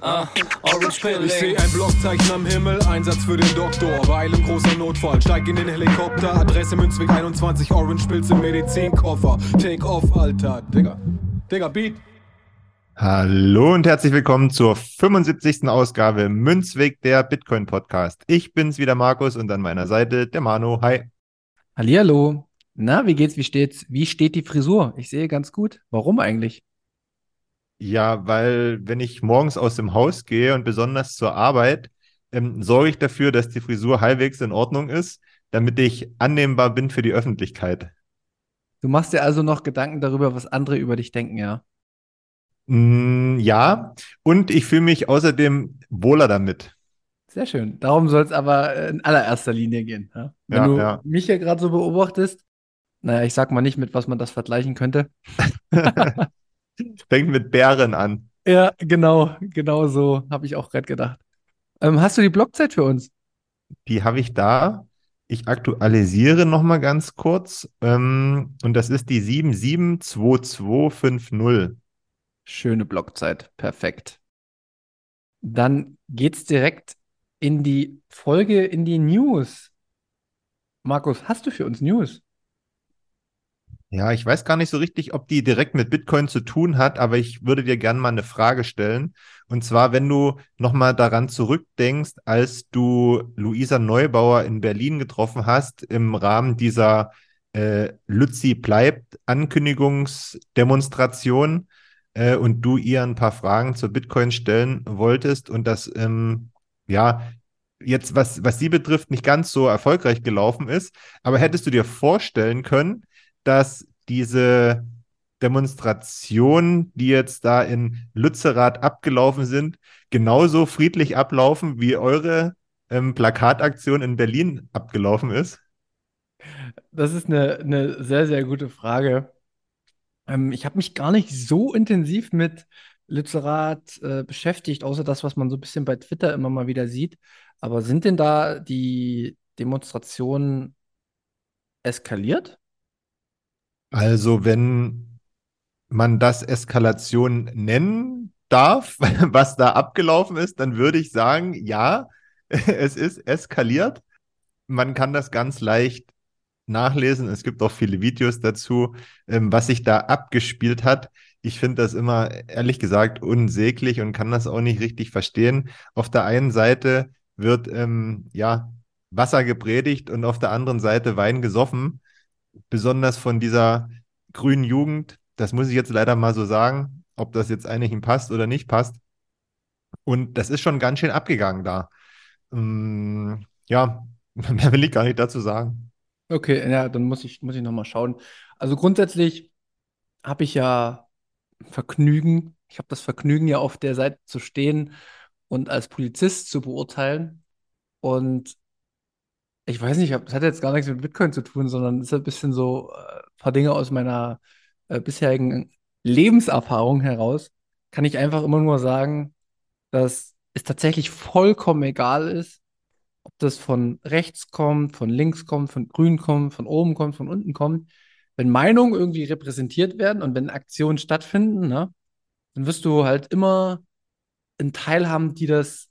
ah, Orange Ich Pilling. seh ein Blockzeichen am Himmel, Einsatz für den Doktor. Weil im großer Notfall, steig in den Helikopter. Adresse Münzweg 21, Orange Pilz im Medizinkoffer. Take off, Alter. Digga. Digga, Beat. Hallo und herzlich willkommen zur 75. Ausgabe Münzweg der Bitcoin Podcast. Ich bin's wieder Markus und an meiner Seite der Manu. Hi. Hallihallo. Na, wie geht's? Wie steht's? Wie steht die Frisur? Ich sehe ganz gut. Warum eigentlich? Ja, weil wenn ich morgens aus dem Haus gehe und besonders zur Arbeit, ähm, sorge ich dafür, dass die Frisur halbwegs in Ordnung ist, damit ich annehmbar bin für die Öffentlichkeit. Du machst dir also noch Gedanken darüber, was andere über dich denken, ja? Mm, ja, und ich fühle mich außerdem wohler damit. Sehr schön. Darum soll es aber in allererster Linie gehen. Ja? Wenn Ja, du ja. mich hier gerade so beobachtest, naja, ich sag mal nicht, mit was man das vergleichen könnte. Fängt mit Bären an. Ja, genau, genau so habe ich auch gerade gedacht. Ähm, hast du die Blockzeit für uns? Die habe ich da. Ich aktualisiere nochmal ganz kurz. Ähm, und das ist die 772250. Schöne Blockzeit, perfekt. Dann geht's direkt in die Folge, in die News. Markus, hast du für uns News? Ja, ich weiß gar nicht so richtig, ob die direkt mit Bitcoin zu tun hat, aber ich würde dir gerne mal eine Frage stellen. Und zwar, wenn du nochmal daran zurückdenkst, als du Luisa Neubauer in Berlin getroffen hast im Rahmen dieser äh, Lützi bleibt Ankündigungsdemonstration äh, und du ihr ein paar Fragen zu Bitcoin stellen wolltest und das, ähm, ja, jetzt was, was sie betrifft, nicht ganz so erfolgreich gelaufen ist. Aber hättest du dir vorstellen können, dass diese Demonstrationen, die jetzt da in Lützerath abgelaufen sind, genauso friedlich ablaufen, wie eure ähm, Plakataktion in Berlin abgelaufen ist? Das ist eine, eine sehr, sehr gute Frage. Ähm, ich habe mich gar nicht so intensiv mit Lützerath äh, beschäftigt, außer das, was man so ein bisschen bei Twitter immer mal wieder sieht. Aber sind denn da die Demonstrationen eskaliert? Also, wenn man das Eskalation nennen darf, was da abgelaufen ist, dann würde ich sagen, ja, es ist eskaliert. Man kann das ganz leicht nachlesen. Es gibt auch viele Videos dazu, ähm, was sich da abgespielt hat. Ich finde das immer, ehrlich gesagt, unsäglich und kann das auch nicht richtig verstehen. Auf der einen Seite wird ähm, ja Wasser gepredigt und auf der anderen Seite Wein gesoffen besonders von dieser grünen Jugend, das muss ich jetzt leider mal so sagen, ob das jetzt einigen passt oder nicht passt. Und das ist schon ganz schön abgegangen da. Ähm, ja, mehr will ich gar nicht dazu sagen. Okay, ja, dann muss ich, muss ich nochmal schauen. Also grundsätzlich habe ich ja Vergnügen, ich habe das Vergnügen, ja auf der Seite zu stehen und als Polizist zu beurteilen. Und ich weiß nicht, das hat jetzt gar nichts mit Bitcoin zu tun, sondern ist ein bisschen so äh, ein paar Dinge aus meiner äh, bisherigen Lebenserfahrung heraus. Kann ich einfach immer nur sagen, dass es tatsächlich vollkommen egal ist, das von rechts kommt, von links kommt, von grün kommt, von oben kommt, von unten kommt, wenn Meinungen irgendwie repräsentiert werden und wenn Aktionen stattfinden, ne, dann wirst du halt immer einen Teil haben, die das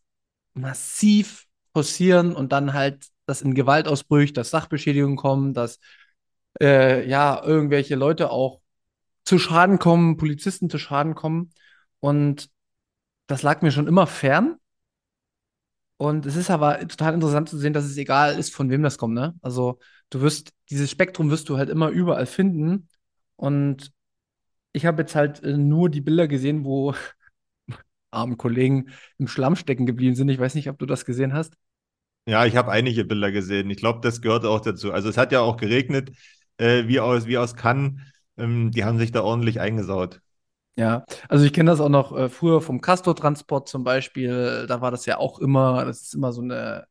massiv forcieren und dann halt das in Gewaltausbrüche, dass Sachbeschädigungen kommen, dass äh, ja irgendwelche Leute auch zu Schaden kommen, Polizisten zu Schaden kommen. Und das lag mir schon immer fern. Und es ist aber total interessant zu sehen, dass es egal ist, von wem das kommt, ne? Also du wirst, dieses Spektrum wirst du halt immer überall finden. Und ich habe jetzt halt äh, nur die Bilder gesehen, wo armen Kollegen im Schlamm stecken geblieben sind. Ich weiß nicht, ob du das gesehen hast. Ja, ich habe einige Bilder gesehen. Ich glaube, das gehört auch dazu. Also es hat ja auch geregnet, äh, wie aus, wie aus Cannes. Ähm, die haben sich da ordentlich eingesaut. Ja, also ich kenne das auch noch äh, früher vom Castor-Transport zum Beispiel. Da war das ja auch immer, das ist immer so eine,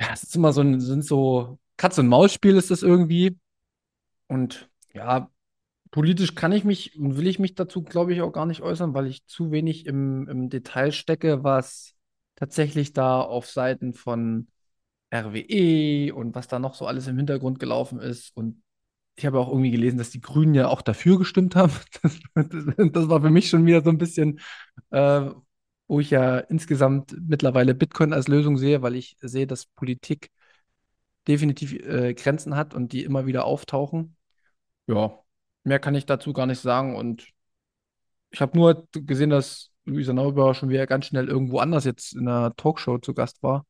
ja, es ist immer so ein, sind so Katz-und-Maus-Spiel ist das irgendwie. Und ja, politisch kann ich mich und will ich mich dazu, glaube ich, auch gar nicht äußern, weil ich zu wenig im, im Detail stecke, was tatsächlich da auf Seiten von RWE und was da noch so alles im Hintergrund gelaufen ist und ich habe auch irgendwie gelesen, dass die Grünen ja auch dafür gestimmt haben. Das, das war für mich schon wieder so ein bisschen, äh, wo ich ja insgesamt mittlerweile Bitcoin als Lösung sehe, weil ich sehe, dass Politik definitiv äh, Grenzen hat und die immer wieder auftauchen. Ja, mehr kann ich dazu gar nicht sagen. Und ich habe nur gesehen, dass Luisa Neubauer schon wieder ganz schnell irgendwo anders jetzt in einer Talkshow zu Gast war.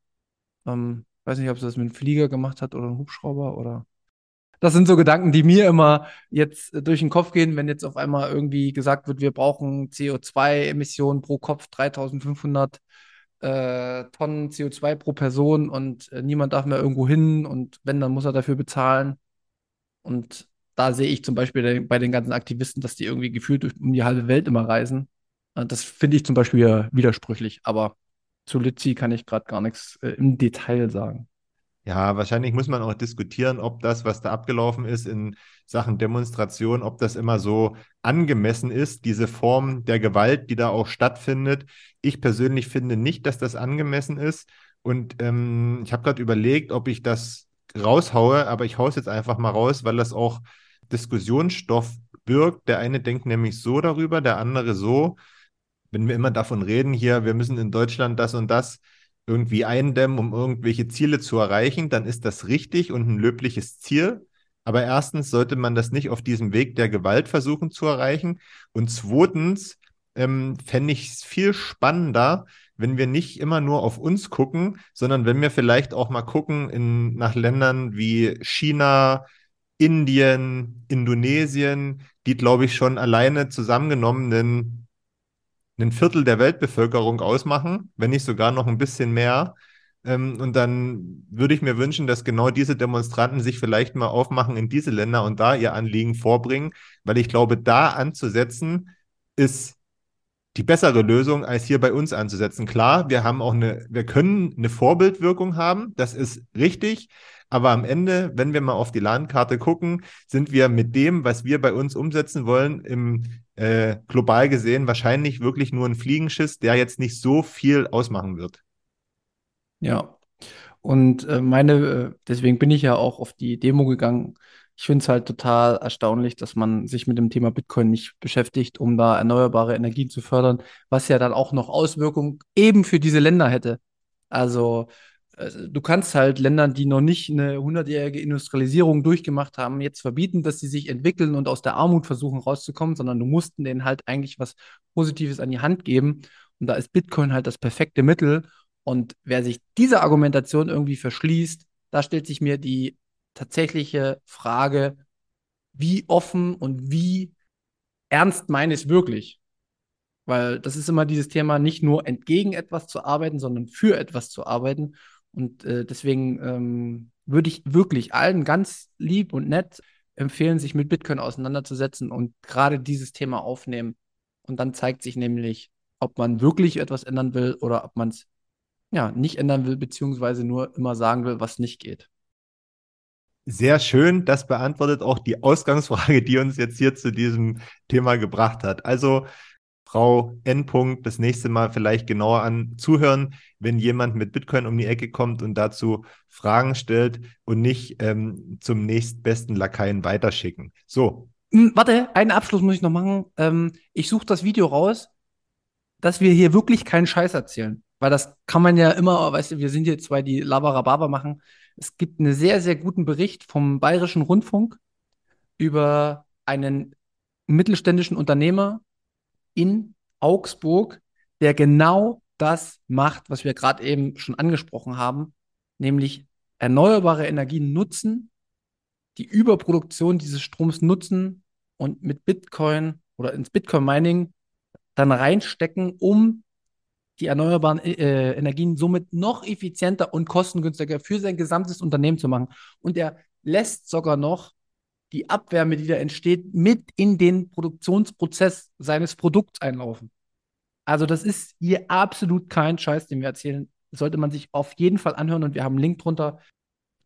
Ähm, weiß nicht, ob sie das mit einem Flieger gemacht hat oder einem Hubschrauber oder das sind so Gedanken, die mir immer jetzt durch den Kopf gehen, wenn jetzt auf einmal irgendwie gesagt wird, wir brauchen CO2-Emissionen pro Kopf 3500 äh, Tonnen CO2 pro Person und äh, niemand darf mehr irgendwo hin und wenn, dann muss er dafür bezahlen. Und da sehe ich zum Beispiel bei den ganzen Aktivisten, dass die irgendwie gefühlt um die halbe Welt immer reisen. Das finde ich zum Beispiel widersprüchlich, aber zu Litchi kann ich gerade gar nichts äh, im Detail sagen. Ja, wahrscheinlich muss man auch diskutieren, ob das, was da abgelaufen ist in Sachen Demonstration, ob das immer so angemessen ist, diese Form der Gewalt, die da auch stattfindet. Ich persönlich finde nicht, dass das angemessen ist. Und ähm, ich habe gerade überlegt, ob ich das raushaue, aber ich haue es jetzt einfach mal raus, weil das auch Diskussionsstoff birgt. Der eine denkt nämlich so darüber, der andere so. Wenn wir immer davon reden, hier, wir müssen in Deutschland das und das irgendwie eindämmen, um irgendwelche Ziele zu erreichen, dann ist das richtig und ein löbliches Ziel. Aber erstens sollte man das nicht auf diesem Weg der Gewalt versuchen zu erreichen. Und zweitens ähm, fände ich es viel spannender, wenn wir nicht immer nur auf uns gucken, sondern wenn wir vielleicht auch mal gucken in, nach Ländern wie China, Indien, Indonesien, die, glaube ich, schon alleine zusammengenommen einen ein Viertel der Weltbevölkerung ausmachen, wenn nicht sogar noch ein bisschen mehr. Ähm, und dann würde ich mir wünschen, dass genau diese Demonstranten sich vielleicht mal aufmachen in diese Länder und da ihr Anliegen vorbringen, weil ich glaube, da anzusetzen ist die bessere Lösung, als hier bei uns anzusetzen. Klar, wir haben auch eine, wir können eine Vorbildwirkung haben, das ist richtig. Aber am Ende, wenn wir mal auf die Landkarte gucken, sind wir mit dem, was wir bei uns umsetzen wollen, im äh, global gesehen wahrscheinlich wirklich nur ein Fliegenschiss, der jetzt nicht so viel ausmachen wird. Ja. Und äh, meine, äh, deswegen bin ich ja auch auf die Demo gegangen. Ich finde es halt total erstaunlich, dass man sich mit dem Thema Bitcoin nicht beschäftigt, um da erneuerbare Energien zu fördern, was ja dann auch noch Auswirkungen eben für diese Länder hätte. Also, du kannst halt Ländern, die noch nicht eine hundertjährige Industrialisierung durchgemacht haben, jetzt verbieten, dass sie sich entwickeln und aus der Armut versuchen rauszukommen, sondern du musst denen halt eigentlich was Positives an die Hand geben. Und da ist Bitcoin halt das perfekte Mittel. Und wer sich dieser Argumentation irgendwie verschließt, da stellt sich mir die tatsächliche Frage, wie offen und wie ernst meine ich es wirklich? Weil das ist immer dieses Thema, nicht nur entgegen etwas zu arbeiten, sondern für etwas zu arbeiten. Und äh, deswegen ähm, würde ich wirklich allen ganz lieb und nett empfehlen, sich mit Bitcoin auseinanderzusetzen und gerade dieses Thema aufnehmen. Und dann zeigt sich nämlich, ob man wirklich etwas ändern will oder ob man es ja nicht ändern will, beziehungsweise nur immer sagen will, was nicht geht. Sehr schön, das beantwortet auch die Ausgangsfrage, die uns jetzt hier zu diesem Thema gebracht hat. Also Frau N. -Punkt das nächste Mal vielleicht genauer an zuhören, wenn jemand mit Bitcoin um die Ecke kommt und dazu Fragen stellt und nicht ähm, zum nächstbesten Lakaien weiterschicken. So. Hm, warte, einen Abschluss muss ich noch machen. Ähm, ich suche das Video raus, dass wir hier wirklich keinen Scheiß erzählen. Weil das kann man ja immer, weißt du, wir sind hier zwei, die Labarababa machen. Es gibt einen sehr, sehr guten Bericht vom Bayerischen Rundfunk über einen mittelständischen Unternehmer in Augsburg, der genau das macht, was wir gerade eben schon angesprochen haben, nämlich erneuerbare Energien nutzen, die Überproduktion dieses Stroms nutzen und mit Bitcoin oder ins Bitcoin-Mining dann reinstecken, um die erneuerbaren äh, Energien somit noch effizienter und kostengünstiger für sein gesamtes Unternehmen zu machen. Und er lässt sogar noch die Abwärme, die da entsteht, mit in den Produktionsprozess seines Produkts einlaufen. Also das ist hier absolut kein Scheiß, den wir erzählen. sollte man sich auf jeden Fall anhören und wir haben einen Link drunter.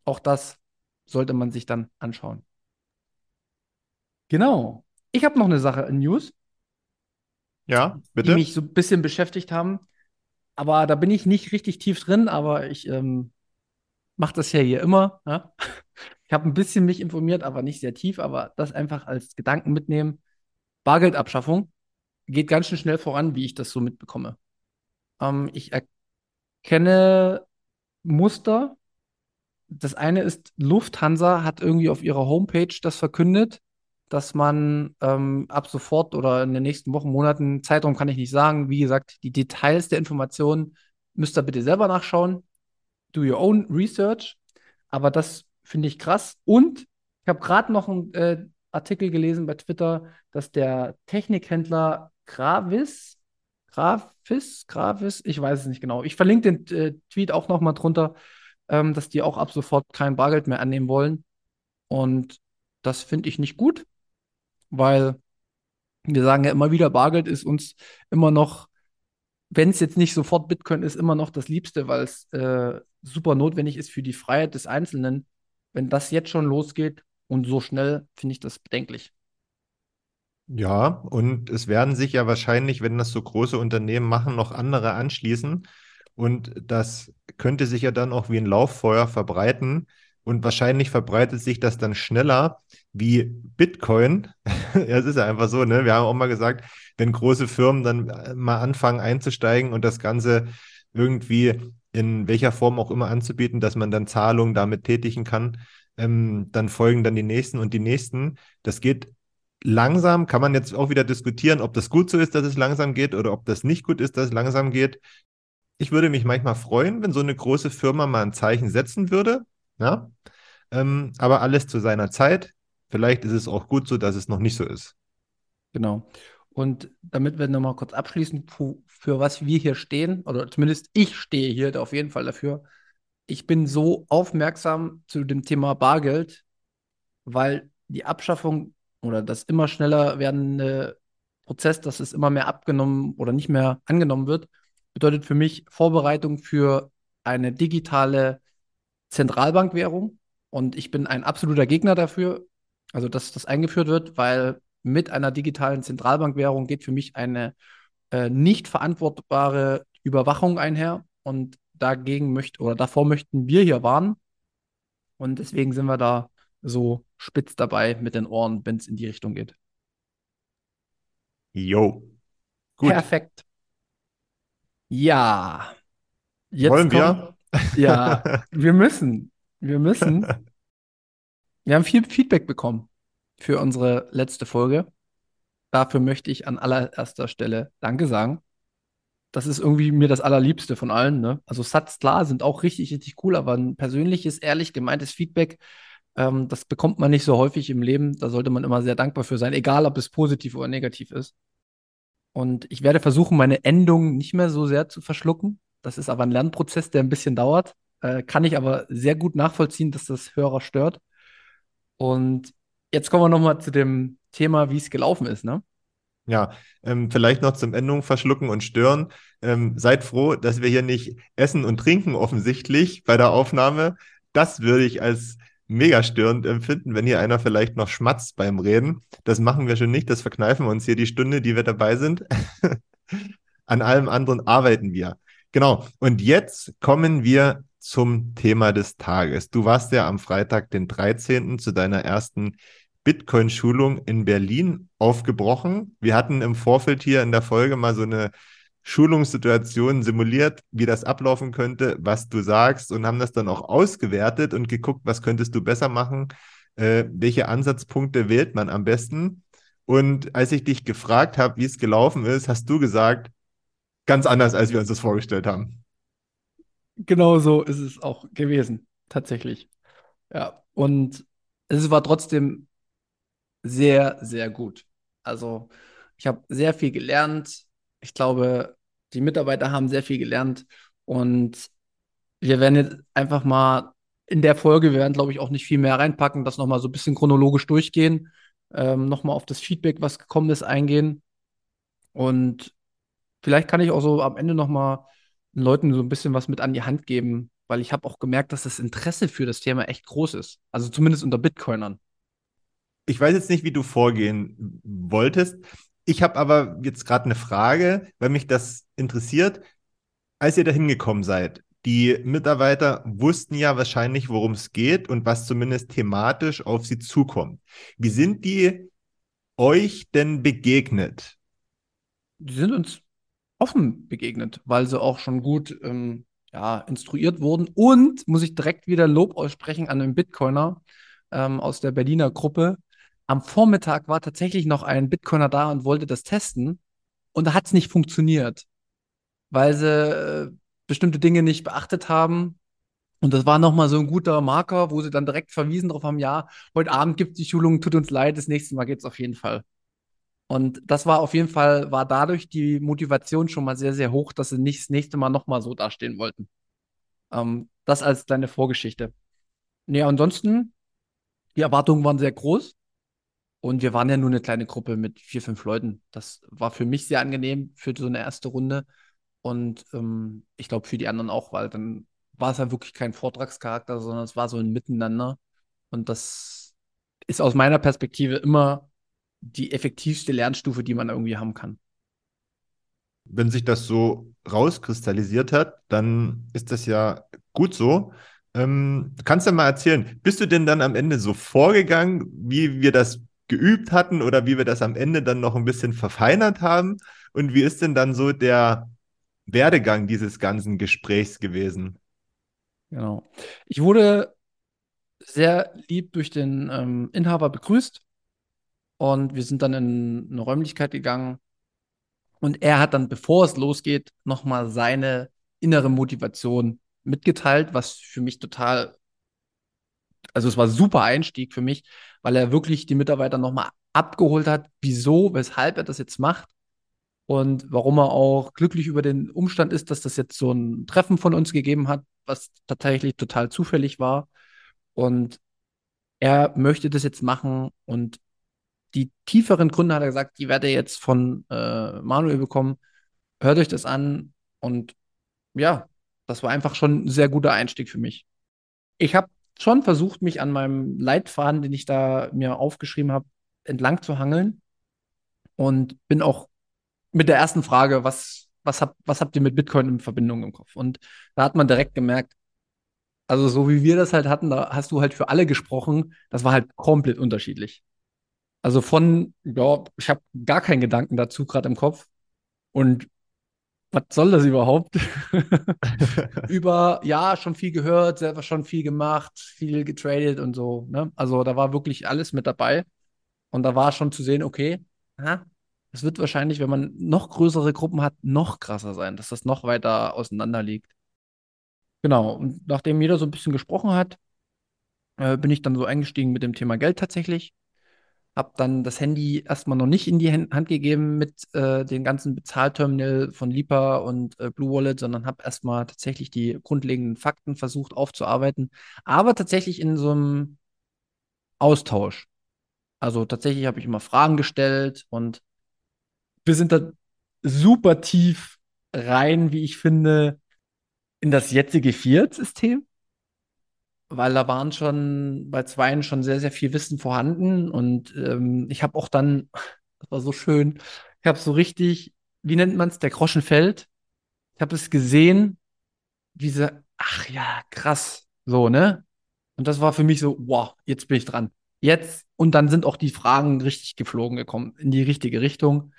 Auch das sollte man sich dann anschauen. Genau. Ich habe noch eine Sache in News. Ja, bitte. Die mich so ein bisschen beschäftigt haben. Aber da bin ich nicht richtig tief drin, aber ich ähm, mache das ja hier immer. Ja? Ich habe ein bisschen mich informiert, aber nicht sehr tief, aber das einfach als Gedanken mitnehmen. Bargeldabschaffung geht ganz schön schnell voran, wie ich das so mitbekomme. Ähm, ich erkenne Muster. Das eine ist, Lufthansa hat irgendwie auf ihrer Homepage das verkündet, dass man ähm, ab sofort oder in den nächsten Wochen, Monaten, Zeitraum kann ich nicht sagen. Wie gesagt, die Details der Informationen müsst ihr bitte selber nachschauen. Do your own research. Aber das finde ich krass. Und ich habe gerade noch einen äh, Artikel gelesen bei Twitter, dass der Technikhändler Gravis, Gravis, Gravis, ich weiß es nicht genau. Ich verlinke den äh, Tweet auch noch mal drunter, ähm, dass die auch ab sofort kein Bargeld mehr annehmen wollen. Und das finde ich nicht gut, weil wir sagen ja immer wieder, Bargeld ist uns immer noch, wenn es jetzt nicht sofort Bitcoin ist, immer noch das Liebste, weil es äh, super notwendig ist für die Freiheit des Einzelnen wenn das jetzt schon losgeht und so schnell, finde ich das bedenklich. Ja, und es werden sich ja wahrscheinlich, wenn das so große Unternehmen machen, noch andere anschließen. Und das könnte sich ja dann auch wie ein Lauffeuer verbreiten. Und wahrscheinlich verbreitet sich das dann schneller wie Bitcoin. es ist ja einfach so, ne? Wir haben auch mal gesagt, wenn große Firmen dann äh, mal anfangen einzusteigen und das Ganze irgendwie in welcher Form auch immer anzubieten, dass man dann Zahlungen damit tätigen kann. Ähm, dann folgen dann die nächsten und die nächsten. Das geht langsam, kann man jetzt auch wieder diskutieren, ob das gut so ist, dass es langsam geht oder ob das nicht gut ist, dass es langsam geht. Ich würde mich manchmal freuen, wenn so eine große Firma mal ein Zeichen setzen würde. Ja? Ähm, aber alles zu seiner Zeit. Vielleicht ist es auch gut so, dass es noch nicht so ist. Genau. Und damit wir nochmal kurz abschließen, für, was wir hier stehen, oder zumindest ich stehe hier auf jeden Fall dafür. Ich bin so aufmerksam zu dem Thema Bargeld, weil die Abschaffung oder das immer schneller werdende Prozess, dass es immer mehr abgenommen oder nicht mehr angenommen wird, bedeutet für mich Vorbereitung für eine digitale Zentralbankwährung. Und ich bin ein absoluter Gegner dafür, also dass das eingeführt wird, weil mit einer digitalen Zentralbankwährung geht für mich eine äh, nicht verantwortbare Überwachung einher. Und dagegen möchte oder davor möchten wir hier warnen. Und deswegen sind wir da so spitz dabei mit den Ohren, wenn es in die Richtung geht. Jo. Gut. Perfekt. Ja. Jetzt Wollen wir? ja, wir müssen. Wir müssen. Wir haben viel Feedback bekommen für unsere letzte Folge. Dafür möchte ich an allererster Stelle Danke sagen. Das ist irgendwie mir das Allerliebste von allen. Ne? Also Satz klar sind auch richtig, richtig cool, aber ein persönliches, ehrlich gemeintes Feedback, ähm, das bekommt man nicht so häufig im Leben. Da sollte man immer sehr dankbar für sein, egal ob es positiv oder negativ ist. Und ich werde versuchen, meine Endung nicht mehr so sehr zu verschlucken. Das ist aber ein Lernprozess, der ein bisschen dauert. Äh, kann ich aber sehr gut nachvollziehen, dass das Hörer stört. Und Jetzt kommen wir nochmal zu dem Thema, wie es gelaufen ist, ne? Ja, ähm, vielleicht noch zum Endung verschlucken und stören. Ähm, seid froh, dass wir hier nicht essen und trinken offensichtlich bei der Aufnahme. Das würde ich als mega störend empfinden, wenn hier einer vielleicht noch schmatzt beim Reden. Das machen wir schon nicht, das verkneifen wir uns hier die Stunde, die wir dabei sind. An allem anderen arbeiten wir. Genau. Und jetzt kommen wir zum Thema des Tages. Du warst ja am Freitag, den 13. zu deiner ersten Bitcoin-Schulung in Berlin aufgebrochen. Wir hatten im Vorfeld hier in der Folge mal so eine Schulungssituation simuliert, wie das ablaufen könnte, was du sagst und haben das dann auch ausgewertet und geguckt, was könntest du besser machen, äh, welche Ansatzpunkte wählt man am besten. Und als ich dich gefragt habe, wie es gelaufen ist, hast du gesagt, ganz anders, als wir uns das vorgestellt haben. Genau so ist es auch gewesen, tatsächlich. Ja, und es war trotzdem sehr, sehr gut. Also ich habe sehr viel gelernt. Ich glaube, die Mitarbeiter haben sehr viel gelernt und wir werden jetzt einfach mal in der Folge, wir werden, glaube ich, auch nicht viel mehr reinpacken, das nochmal so ein bisschen chronologisch durchgehen, ähm, nochmal auf das Feedback, was gekommen ist, eingehen. Und vielleicht kann ich auch so am Ende nochmal den Leuten so ein bisschen was mit an die Hand geben, weil ich habe auch gemerkt, dass das Interesse für das Thema echt groß ist. Also zumindest unter Bitcoinern ich weiß jetzt nicht, wie du vorgehen wolltest. Ich habe aber jetzt gerade eine Frage, weil mich das interessiert. Als ihr da hingekommen seid, die Mitarbeiter wussten ja wahrscheinlich, worum es geht und was zumindest thematisch auf sie zukommt. Wie sind die euch denn begegnet? Die sind uns offen begegnet, weil sie auch schon gut ähm, ja, instruiert wurden. Und muss ich direkt wieder Lob aussprechen an den Bitcoiner ähm, aus der Berliner Gruppe, am Vormittag war tatsächlich noch ein Bitcoiner da und wollte das testen. Und da hat es nicht funktioniert, weil sie äh, bestimmte Dinge nicht beachtet haben. Und das war nochmal so ein guter Marker, wo sie dann direkt verwiesen darauf haben, ja, heute Abend gibt es die Schulung, tut uns leid, das nächste Mal geht es auf jeden Fall. Und das war auf jeden Fall, war dadurch die Motivation schon mal sehr, sehr hoch, dass sie nicht das nächste Mal nochmal so dastehen wollten. Ähm, das als kleine Vorgeschichte. Nee, ansonsten, die Erwartungen waren sehr groß. Und wir waren ja nur eine kleine Gruppe mit vier, fünf Leuten. Das war für mich sehr angenehm für so eine erste Runde. Und ähm, ich glaube für die anderen auch, weil dann war es ja wirklich kein Vortragscharakter, sondern es war so ein Miteinander. Und das ist aus meiner Perspektive immer die effektivste Lernstufe, die man irgendwie haben kann. Wenn sich das so rauskristallisiert hat, dann ist das ja gut so. Ähm, kannst du mal erzählen, bist du denn dann am Ende so vorgegangen, wie wir das geübt hatten oder wie wir das am Ende dann noch ein bisschen verfeinert haben? Und wie ist denn dann so der Werdegang dieses ganzen Gesprächs gewesen? Genau. Ich wurde sehr lieb durch den ähm, Inhaber begrüßt und wir sind dann in eine Räumlichkeit gegangen und er hat dann, bevor es losgeht, nochmal seine innere Motivation mitgeteilt, was für mich total also es war super Einstieg für mich, weil er wirklich die Mitarbeiter nochmal abgeholt hat, wieso, weshalb er das jetzt macht und warum er auch glücklich über den Umstand ist, dass das jetzt so ein Treffen von uns gegeben hat, was tatsächlich total zufällig war. Und er möchte das jetzt machen und die tieferen Gründe hat er gesagt, die werde er jetzt von äh, Manuel bekommen. Hört euch das an und ja, das war einfach schon ein sehr guter Einstieg für mich. Ich habe schon versucht, mich an meinem Leitfaden, den ich da mir aufgeschrieben habe, entlang zu hangeln. Und bin auch mit der ersten Frage, was, was, hab, was habt ihr mit Bitcoin in Verbindung im Kopf? Und da hat man direkt gemerkt, also so wie wir das halt hatten, da hast du halt für alle gesprochen, das war halt komplett unterschiedlich. Also von, ja, ich habe gar keinen Gedanken dazu gerade im Kopf. Und was soll das überhaupt? Über, ja, schon viel gehört, selber schon viel gemacht, viel getradet und so. Ne? Also da war wirklich alles mit dabei. Und da war schon zu sehen, okay, es wird wahrscheinlich, wenn man noch größere Gruppen hat, noch krasser sein, dass das noch weiter auseinander liegt. Genau, und nachdem jeder so ein bisschen gesprochen hat, äh, bin ich dann so eingestiegen mit dem Thema Geld tatsächlich habe dann das Handy erstmal noch nicht in die Hand gegeben mit äh, den ganzen Bezahlterminal von Lipa und äh, Blue Wallet, sondern habe erstmal tatsächlich die grundlegenden Fakten versucht aufzuarbeiten, aber tatsächlich in so einem Austausch. Also tatsächlich habe ich immer Fragen gestellt und wir sind da super tief rein, wie ich finde, in das jetzige Fiat-System. Weil da waren schon bei zweien schon sehr, sehr viel Wissen vorhanden. Und ähm, ich habe auch dann, das war so schön, ich habe so richtig, wie nennt man es, der Groschen fällt. Ich habe es gesehen, diese, ach ja, krass, so, ne? Und das war für mich so, wow, jetzt bin ich dran. Jetzt, und dann sind auch die Fragen richtig geflogen gekommen, in die richtige Richtung.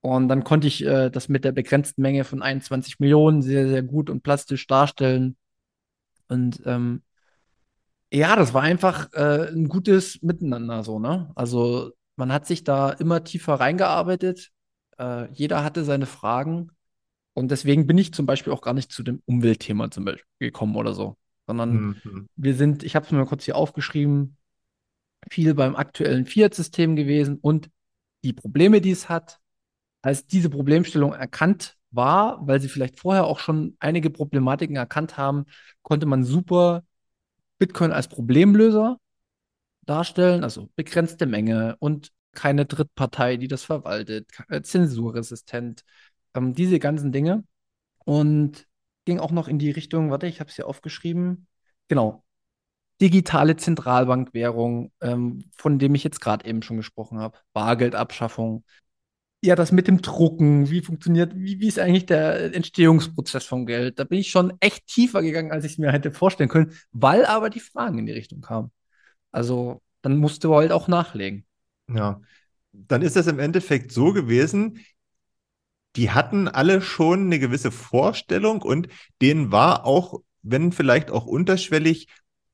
Und dann konnte ich äh, das mit der begrenzten Menge von 21 Millionen sehr, sehr gut und plastisch darstellen. Und ähm, ja, das war einfach äh, ein gutes Miteinander so, ne? Also man hat sich da immer tiefer reingearbeitet. Äh, jeder hatte seine Fragen. Und deswegen bin ich zum Beispiel auch gar nicht zu dem Umweltthema zum Beispiel gekommen oder so. Sondern Mhm. wir sind, ich habe es mir mal kurz hier aufgeschrieben, viel beim aktuellen Fiat-System gewesen und die Probleme, die es hat, als diese Problemstellung erkannt war, weil sie vielleicht vorher auch schon einige Problematiken erkannt haben, konnte man super Bitcoin als Problemlöser darstellen, also begrenzte Menge und keine Drittpartei, die das verwaltet, äh, zensurresistent, ähm, diese ganzen Dinge. Und ging auch noch in die Richtung, warte, ich habe es hier aufgeschrieben, genau, digitale Zentralbankwährung, ähm, von dem ich jetzt gerade eben schon gesprochen habe, Bargeldabschaffung. Ja, das mit dem Drucken, wie funktioniert, wie, wie ist eigentlich der Entstehungsprozess vom Geld? Da bin ich schon echt tiefer gegangen, als ich es mir hätte vorstellen können, weil aber die Fragen in die Richtung kamen. Also, dann musste du halt auch nachlegen. Ja. Dann ist das im Endeffekt so gewesen, die hatten alle schon eine gewisse Vorstellung und denen war auch, wenn vielleicht auch unterschwellig,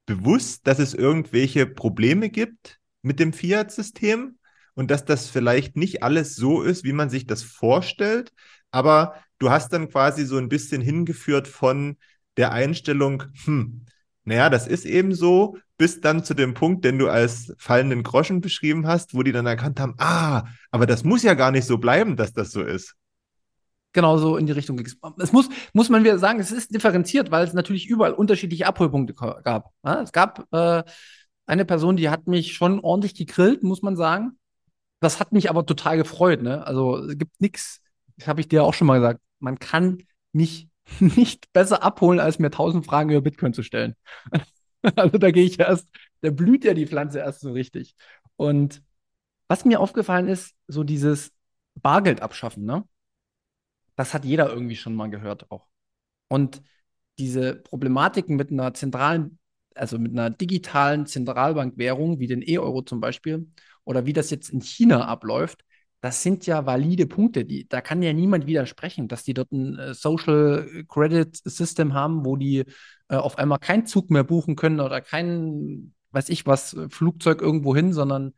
bewusst, dass es irgendwelche Probleme gibt mit dem Fiat-System und dass das vielleicht nicht alles so ist, wie man sich das vorstellt. Aber du hast dann quasi so ein bisschen hingeführt von der Einstellung, hm, naja, das ist eben so, bis dann zu dem Punkt, den du als fallenden Groschen beschrieben hast, wo die dann erkannt haben, ah, aber das muss ja gar nicht so bleiben, dass das so ist. Genau so in die Richtung ging es. Es muss, muss man wieder sagen, es ist differenziert, weil es natürlich überall unterschiedliche Abholpunkte gab. Es gab äh, eine Person, die hat mich schon ordentlich gegrillt, muss man sagen. Das hat mich aber total gefreut. Ne? Also es gibt nichts, das habe ich dir auch schon mal gesagt, man kann mich nicht besser abholen, als mir tausend Fragen über Bitcoin zu stellen. Also da gehe ich erst, da blüht ja die Pflanze erst so richtig. Und was mir aufgefallen ist, so dieses Bargeld abschaffen, ne? Das hat jeder irgendwie schon mal gehört auch. Und diese Problematiken mit einer zentralen, also mit einer digitalen Zentralbankwährung, wie den E-Euro zum Beispiel, oder wie das jetzt in China abläuft, das sind ja valide Punkte. Die, da kann ja niemand widersprechen, dass die dort ein äh, Social Credit System haben, wo die äh, auf einmal keinen Zug mehr buchen können oder kein, weiß ich was, Flugzeug irgendwo hin, sondern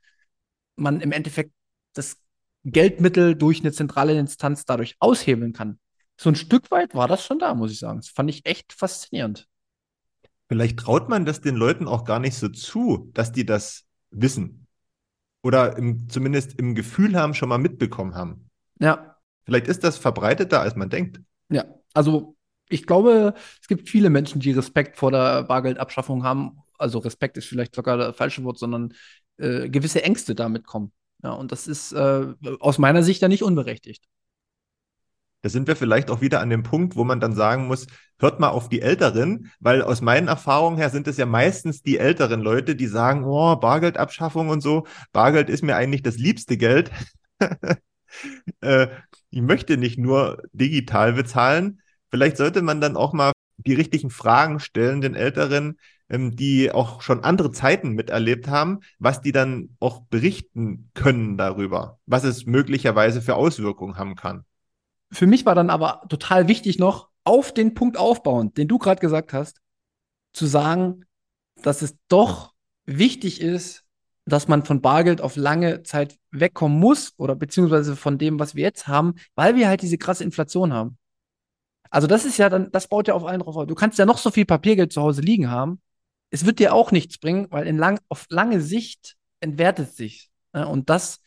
man im Endeffekt das Geldmittel durch eine zentrale Instanz dadurch aushebeln kann. So ein Stück weit war das schon da, muss ich sagen. Das fand ich echt faszinierend. Vielleicht traut man das den Leuten auch gar nicht so zu, dass die das wissen. Oder im, zumindest im Gefühl haben, schon mal mitbekommen haben. Ja, Vielleicht ist das verbreiteter, als man denkt. ja. Also ich glaube, es gibt viele Menschen, die Respekt vor der Bargeldabschaffung haben. Also Respekt ist vielleicht sogar das falsche Wort, sondern äh, gewisse Ängste damit kommen. Ja, und das ist äh, aus meiner Sicht ja nicht unberechtigt. Da sind wir vielleicht auch wieder an dem Punkt, wo man dann sagen muss, hört mal auf die Älteren, weil aus meinen Erfahrungen her sind es ja meistens die älteren Leute, die sagen, oh, Bargeldabschaffung und so. Bargeld ist mir eigentlich das liebste Geld. äh, ich möchte nicht nur digital bezahlen. Vielleicht sollte man dann auch mal die richtigen Fragen stellen, den Älteren, ähm, die auch schon andere Zeiten miterlebt haben, was die dann auch berichten können darüber, was es möglicherweise für Auswirkungen haben kann. Für mich war dann aber total wichtig noch, auf den Punkt aufbauend, den du gerade gesagt hast, zu sagen, dass es doch wichtig ist, dass man von Bargeld auf lange Zeit wegkommen muss oder beziehungsweise von dem, was wir jetzt haben, weil wir halt diese krasse Inflation haben. Also das ist ja dann, das baut ja auf einen drauf auf. Du kannst ja noch so viel Papiergeld zu Hause liegen haben. Es wird dir auch nichts bringen, weil in lang, auf lange Sicht entwertet sich. Ja, und das,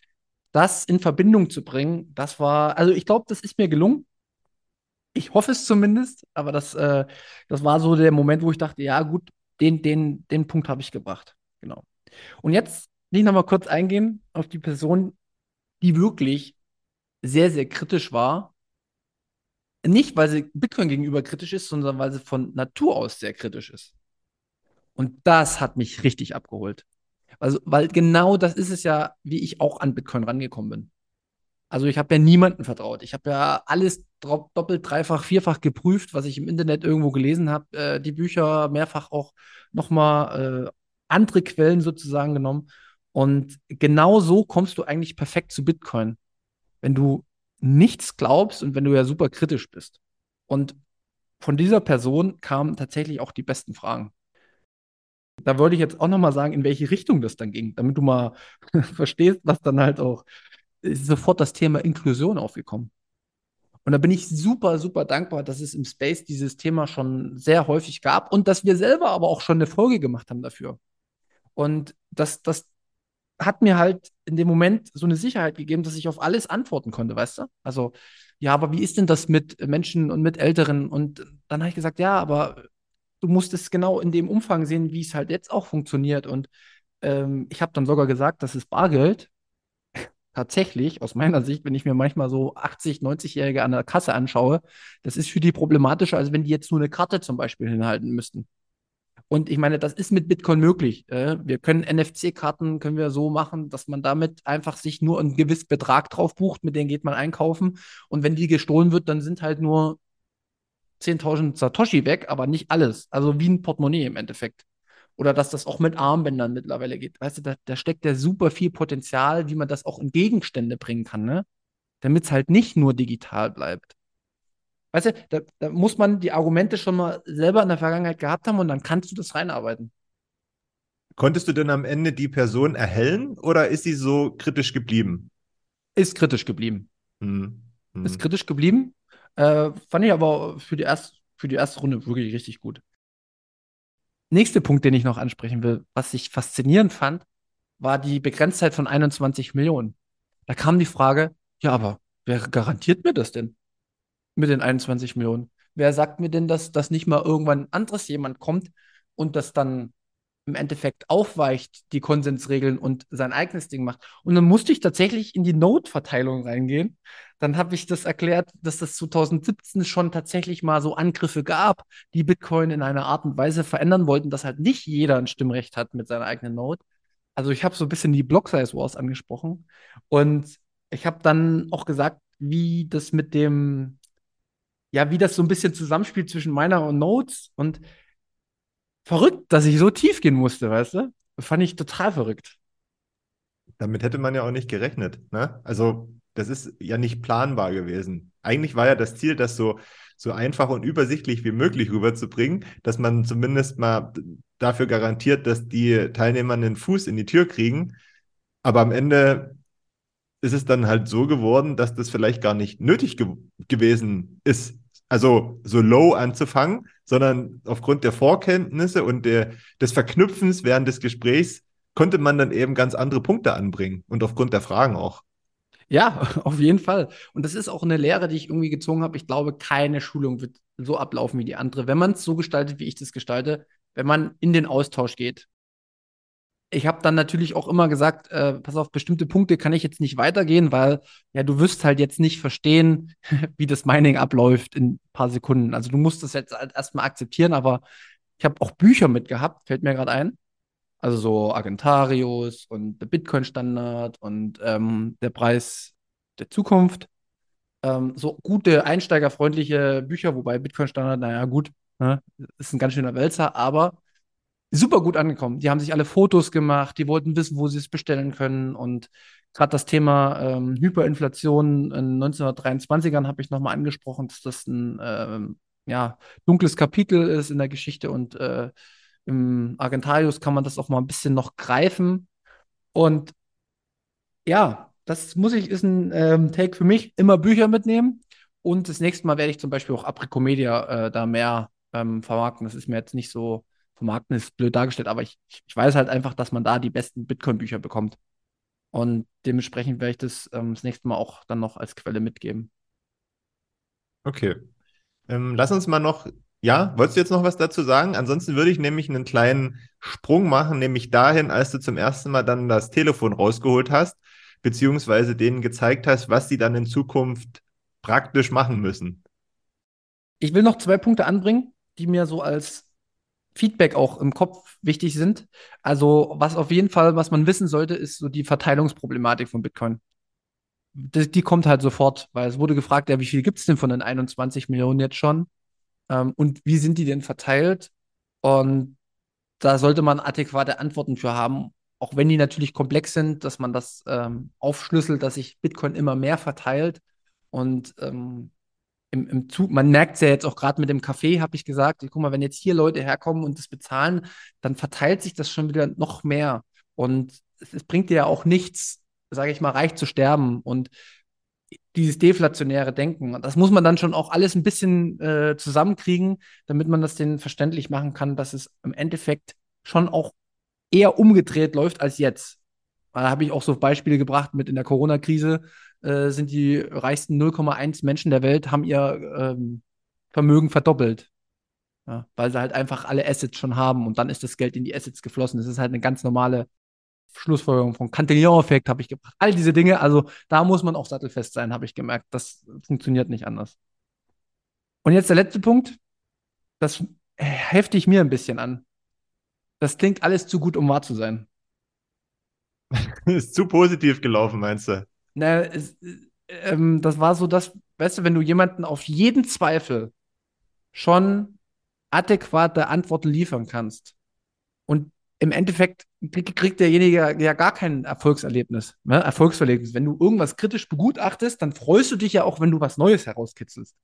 das in Verbindung zu bringen, das war, also ich glaube, das ist mir gelungen. Ich hoffe es zumindest, aber das, äh, das war so der Moment, wo ich dachte, ja gut, den, den, den Punkt habe ich gebracht. Genau. Und jetzt will ich noch mal kurz eingehen auf die Person, die wirklich sehr, sehr kritisch war. Nicht, weil sie Bitcoin gegenüber kritisch ist, sondern weil sie von Natur aus sehr kritisch ist. Und das hat mich richtig abgeholt. Also, weil genau das ist es ja, wie ich auch an Bitcoin rangekommen bin. Also ich habe ja niemanden vertraut. Ich habe ja alles doppelt, dreifach, vierfach geprüft, was ich im Internet irgendwo gelesen habe. Äh, die Bücher mehrfach auch nochmal äh, andere Quellen sozusagen genommen. Und genau so kommst du eigentlich perfekt zu Bitcoin. Wenn du nichts glaubst und wenn du ja super kritisch bist. Und von dieser Person kamen tatsächlich auch die besten Fragen. Da würde ich jetzt auch nochmal sagen, in welche Richtung das dann ging, damit du mal verstehst, was dann halt auch ist sofort das Thema Inklusion aufgekommen. Und da bin ich super, super dankbar, dass es im Space dieses Thema schon sehr häufig gab und dass wir selber aber auch schon eine Folge gemacht haben dafür. Und das, das hat mir halt in dem Moment so eine Sicherheit gegeben, dass ich auf alles antworten konnte, weißt du? Also, ja, aber wie ist denn das mit Menschen und mit Älteren? Und dann habe ich gesagt, ja, aber du musst es genau in dem Umfang sehen, wie es halt jetzt auch funktioniert. Und ähm, ich habe dann sogar gesagt, das ist Bargeld tatsächlich, aus meiner Sicht, wenn ich mir manchmal so 80, 90-Jährige an der Kasse anschaue, das ist für die problematischer, als wenn die jetzt nur eine Karte zum Beispiel hinhalten müssten. Und ich meine, das ist mit Bitcoin möglich. Äh, wir können NFC-Karten können wir so machen, dass man damit einfach sich nur einen gewissen Betrag drauf bucht, mit denen geht man einkaufen. Und wenn die gestohlen wird, dann sind halt nur 10.000 Satoshi weg, aber nicht alles. Also wie ein Portemonnaie im Endeffekt. Oder dass das auch mit Armbändern mittlerweile geht. Weißt du, da, da steckt ja super viel Potenzial, wie man das auch in Gegenstände bringen kann, ne? Damit es halt nicht nur digital bleibt. Weißt du, da, da, muss man die Argumente schon mal selber in der Vergangenheit gehabt haben und dann kannst du das reinarbeiten. Konntest du denn am Ende die Person erhellen oder ist sie so kritisch geblieben? Ist kritisch geblieben. Hm. Hm. Ist kritisch geblieben. Äh, fand ich aber für die, erst, für die erste Runde wirklich richtig gut. Nächster Punkt, den ich noch ansprechen will, was ich faszinierend fand, war die Begrenztheit von 21 Millionen. Da kam die Frage, ja, aber wer garantiert mir das denn mit den 21 Millionen? Wer sagt mir denn, dass, dass nicht mal irgendwann anderes jemand kommt und das dann im Endeffekt aufweicht, die Konsensregeln und sein eigenes Ding macht. Und dann musste ich tatsächlich in die Node-Verteilung reingehen. Dann habe ich das erklärt, dass das 2017 schon tatsächlich mal so Angriffe gab, die Bitcoin in einer Art und Weise verändern wollten, dass halt nicht jeder ein Stimmrecht hat mit seiner eigenen Node. Also ich habe so ein bisschen die Block-Size Wars angesprochen und ich habe dann auch gesagt, wie das mit dem, ja, wie das so ein bisschen zusammenspielt zwischen meiner und Nodes und verrückt, dass ich so tief gehen musste, weißt du? Fand ich total verrückt. Damit hätte man ja auch nicht gerechnet. Ne? Also, das ist ja nicht planbar gewesen. Eigentlich war ja das Ziel, das so, so einfach und übersichtlich wie möglich rüberzubringen, dass man zumindest mal dafür garantiert, dass die Teilnehmer einen Fuß in die Tür kriegen. Aber am Ende ist es dann halt so geworden, dass das vielleicht gar nicht nötig ge gewesen ist, also so low anzufangen, sondern aufgrund der Vorkenntnisse und der, des Verknüpfens während des Gesprächs konnte man dann eben ganz andere Punkte anbringen und aufgrund der Fragen auch. Ja, auf jeden Fall. Und das ist auch eine Lehre, die ich irgendwie gezogen habe. Ich glaube, keine Schulung wird so ablaufen wie die andere, wenn man es so gestaltet, wie ich das gestalte, wenn man in den Austausch geht ich habe dann natürlich auch immer gesagt, äh, pass auf, bestimmte Punkte kann ich jetzt nicht weitergehen, weil ja, du wirst halt jetzt nicht verstehen, wie das Mining abläuft in ein paar Sekunden. Also du musst das jetzt halt erstmal akzeptieren, aber ich habe auch Bücher mitgehabt, fällt mir gerade ein. Also so Agentarius und der Bitcoin-Standard und ähm, der Preis der Zukunft. Ähm, so gute, einsteigerfreundliche Bücher, wobei Bitcoin-Standard, naja, gut, ne, ist ein ganz schöner Wälzer, aber super gut angekommen. Die haben sich alle Fotos gemacht, die wollten wissen, wo sie es bestellen können. Und gerade das Thema ähm, Hyperinflation in 1923ern habe ich nochmal angesprochen, dass das ein ähm, ja, dunkles Kapitel ist in der Geschichte und äh, im Argentarius kann man das auch mal ein bisschen noch greifen. Und ja, das muss ich, ist ein ähm, Take für mich, immer Bücher mitnehmen. Und das nächste Mal werde ich zum Beispiel auch Apricomedia äh, da mehr ähm, vermarkten. Das ist mir jetzt nicht so vermarkten ist blöd dargestellt, aber ich, ich weiß halt einfach, dass man da die besten Bitcoin-Bücher bekommt. Und dementsprechend werde ich das ähm, das nächste Mal auch dann noch als Quelle mitgeben. Okay. Ähm, lass uns mal noch, ja, wolltest du jetzt noch was dazu sagen? Ansonsten würde ich nämlich einen kleinen Sprung machen, nämlich dahin, als du zum ersten Mal dann das Telefon rausgeholt hast, beziehungsweise denen gezeigt hast, was sie dann in Zukunft praktisch machen müssen. Ich will noch zwei Punkte anbringen, die mir so als Feedback auch im Kopf wichtig sind. Also, was auf jeden Fall, was man wissen sollte, ist so die Verteilungsproblematik von Bitcoin. Die, die kommt halt sofort, weil es wurde gefragt, ja, wie viel gibt es denn von den 21 Millionen jetzt schon? Ähm, und wie sind die denn verteilt? Und da sollte man adäquate Antworten für haben, auch wenn die natürlich komplex sind, dass man das ähm, aufschlüsselt, dass sich Bitcoin immer mehr verteilt. Und ähm, im, im Zug, man merkt es ja jetzt auch gerade mit dem Kaffee, habe ich gesagt, guck mal, wenn jetzt hier Leute herkommen und das bezahlen, dann verteilt sich das schon wieder noch mehr. Und es, es bringt dir ja auch nichts, sage ich mal, reich zu sterben. Und dieses deflationäre Denken. Und das muss man dann schon auch alles ein bisschen äh, zusammenkriegen, damit man das denen verständlich machen kann, dass es im Endeffekt schon auch eher umgedreht läuft als jetzt. Da habe ich auch so Beispiele gebracht mit in der Corona-Krise äh, sind die reichsten 0,1 Menschen der Welt, haben ihr ähm, Vermögen verdoppelt. Ja, weil sie halt einfach alle Assets schon haben und dann ist das Geld in die Assets geflossen. Das ist halt eine ganz normale Schlussfolgerung von Cantillon-Effekt habe ich gebracht. All diese Dinge, also da muss man auch sattelfest sein, habe ich gemerkt. Das funktioniert nicht anders. Und jetzt der letzte Punkt. Das hefte ich mir ein bisschen an. Das klingt alles zu gut, um wahr zu sein. ist zu positiv gelaufen, meinst du? Na, es, ähm, das war so das, du, wenn du jemanden auf jeden Zweifel schon adäquate Antworten liefern kannst und im Endeffekt kriegt derjenige ja gar kein Erfolgserlebnis, ne? Erfolgserlebnis. Wenn du irgendwas kritisch begutachtest, dann freust du dich ja auch, wenn du was Neues herauskitzelst.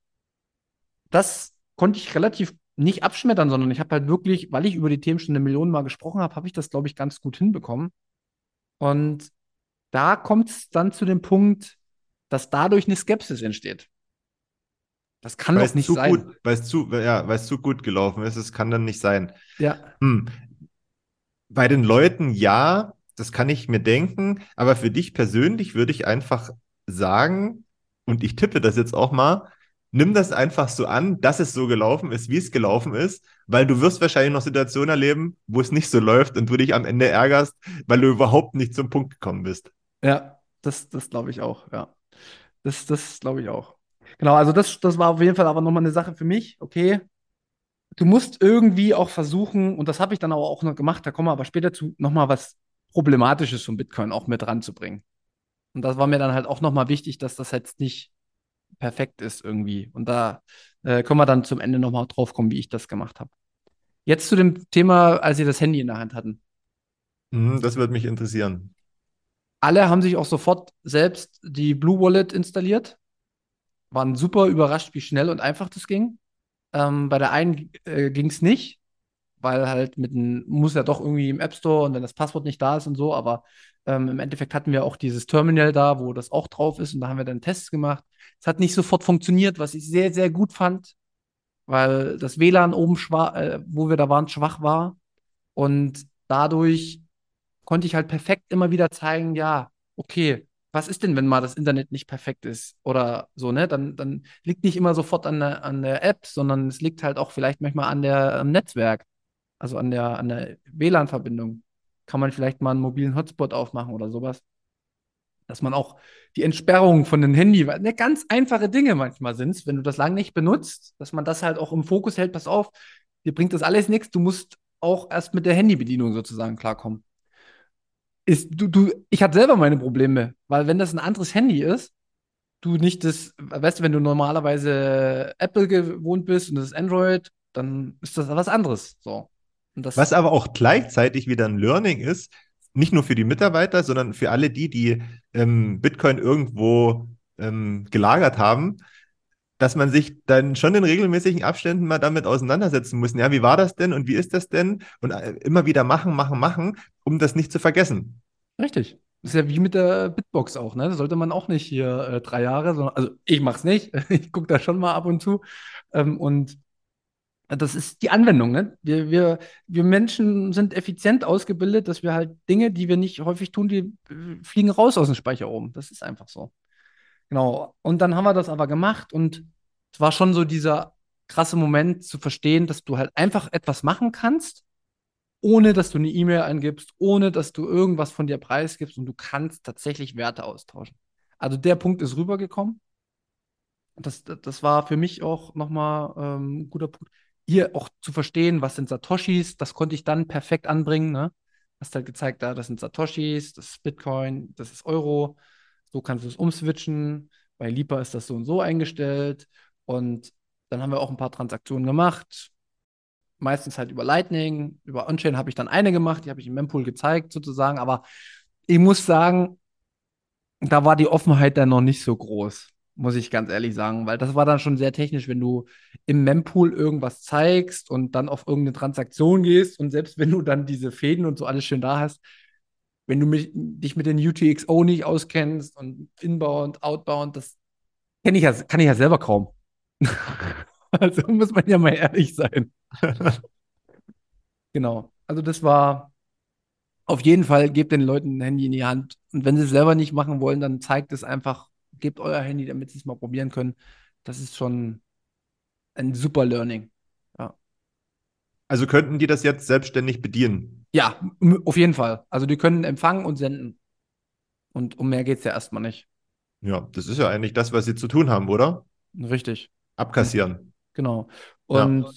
Das konnte ich relativ nicht abschmettern, sondern ich habe halt wirklich, weil ich über die Themen schon eine Million Mal gesprochen habe, habe ich das, glaube ich, ganz gut hinbekommen. Und da kommt es dann zu dem Punkt, dass dadurch eine Skepsis entsteht. Das kann weil doch nicht sein. Gut, weil es zu, ja, zu gut gelaufen ist, es kann dann nicht sein. Ja. Hm. Bei den Leuten ja, das kann ich mir denken, aber für dich persönlich würde ich einfach sagen, und ich tippe das jetzt auch mal, nimm das einfach so an, dass es so gelaufen ist, wie es gelaufen ist, weil du wirst wahrscheinlich noch Situationen erleben, wo es nicht so läuft und du dich am Ende ärgerst, weil du überhaupt nicht zum Punkt gekommen bist. Ja, das, das glaube ich auch, ja. Das, das glaube ich auch. Genau, also das, das war auf jeden Fall aber nochmal eine Sache für mich. Okay, du musst irgendwie auch versuchen, und das habe ich dann aber auch noch gemacht, da kommen wir aber später zu, nochmal was Problematisches von Bitcoin auch mit ranzubringen. Und das war mir dann halt auch nochmal wichtig, dass das jetzt nicht perfekt ist irgendwie. Und da äh, können wir dann zum Ende nochmal drauf kommen, wie ich das gemacht habe. Jetzt zu dem Thema, als Sie das Handy in der Hand hatten. Mhm, das würde mich interessieren. Alle haben sich auch sofort selbst die Blue Wallet installiert, waren super überrascht, wie schnell und einfach das ging. Ähm, bei der einen äh, ging es nicht, weil halt mit einem, muss ja doch irgendwie im App Store und wenn das Passwort nicht da ist und so, aber ähm, im Endeffekt hatten wir auch dieses Terminal da, wo das auch drauf ist und da haben wir dann Tests gemacht. Es hat nicht sofort funktioniert, was ich sehr, sehr gut fand, weil das WLAN oben, schwach, äh, wo wir da waren, schwach war und dadurch konnte ich halt perfekt immer wieder zeigen, ja, okay, was ist denn, wenn mal das Internet nicht perfekt ist oder so, ne? Dann, dann liegt nicht immer sofort an der, an der App, sondern es liegt halt auch vielleicht manchmal an der, am Netzwerk, also an der, an der WLAN-Verbindung. Kann man vielleicht mal einen mobilen Hotspot aufmachen oder sowas. Dass man auch die Entsperrung von den Handy, ne, ganz einfache Dinge manchmal sind es, wenn du das lange nicht benutzt, dass man das halt auch im Fokus hält, pass auf, dir bringt das alles nichts, du musst auch erst mit der Handybedienung sozusagen klarkommen ist, du, du, ich hatte selber meine Probleme, weil wenn das ein anderes Handy ist, du nicht das, weißt du, wenn du normalerweise Apple gewohnt bist und das ist Android, dann ist das was anderes. So. was aber auch gleichzeitig wieder ein Learning ist, nicht nur für die Mitarbeiter, sondern für alle die, die ähm, Bitcoin irgendwo ähm, gelagert haben, dass man sich dann schon in regelmäßigen Abständen mal damit auseinandersetzen muss. Ja, wie war das denn und wie ist das denn? Und äh, immer wieder machen, machen, machen, um das nicht zu vergessen. Richtig. Das ist ja wie mit der Bitbox auch, ne? Da sollte man auch nicht hier äh, drei Jahre, sondern, also ich mach's nicht. ich gucke da schon mal ab und zu. Ähm, und das ist die Anwendung, ne? Wir, wir, wir Menschen sind effizient ausgebildet, dass wir halt Dinge, die wir nicht häufig tun, die äh, fliegen raus aus dem Speicher oben. Das ist einfach so. Genau. Und dann haben wir das aber gemacht und es war schon so dieser krasse Moment zu verstehen, dass du halt einfach etwas machen kannst, ohne dass du eine E-Mail eingibst, ohne dass du irgendwas von dir preisgibst und du kannst tatsächlich Werte austauschen. Also der Punkt ist rübergekommen. Das, das war für mich auch nochmal ähm, ein guter Punkt. hier auch zu verstehen, was sind Satoshis, das konnte ich dann perfekt anbringen. Ne? Hast halt gezeigt, da, das sind Satoshis, das ist Bitcoin, das ist Euro. So kannst du es umswitchen. Bei Lipa ist das so und so eingestellt. Und dann haben wir auch ein paar Transaktionen gemacht. Meistens halt über Lightning. Über Onchain habe ich dann eine gemacht, die habe ich im Mempool gezeigt, sozusagen. Aber ich muss sagen, da war die Offenheit dann noch nicht so groß muss ich ganz ehrlich sagen, weil das war dann schon sehr technisch, wenn du im Mempool irgendwas zeigst und dann auf irgendeine Transaktion gehst und selbst wenn du dann diese Fäden und so alles schön da hast, wenn du mich, dich mit den UTXO nicht auskennst und Inbound, Outbound, das kenne ich ja, kann ich ja selber kaum. also muss man ja mal ehrlich sein. genau. Also das war auf jeden Fall, gebt den Leuten ein Handy in die Hand. Und wenn sie es selber nicht machen wollen, dann zeigt es einfach gebt euer Handy, damit sie es mal probieren können. Das ist schon ein super Learning. Ja. Also könnten die das jetzt selbstständig bedienen? Ja, auf jeden Fall. Also die können empfangen und senden. Und um mehr geht es ja erstmal nicht. Ja, das ist ja eigentlich das, was sie zu tun haben, oder? Richtig. Abkassieren. Genau. Und ja.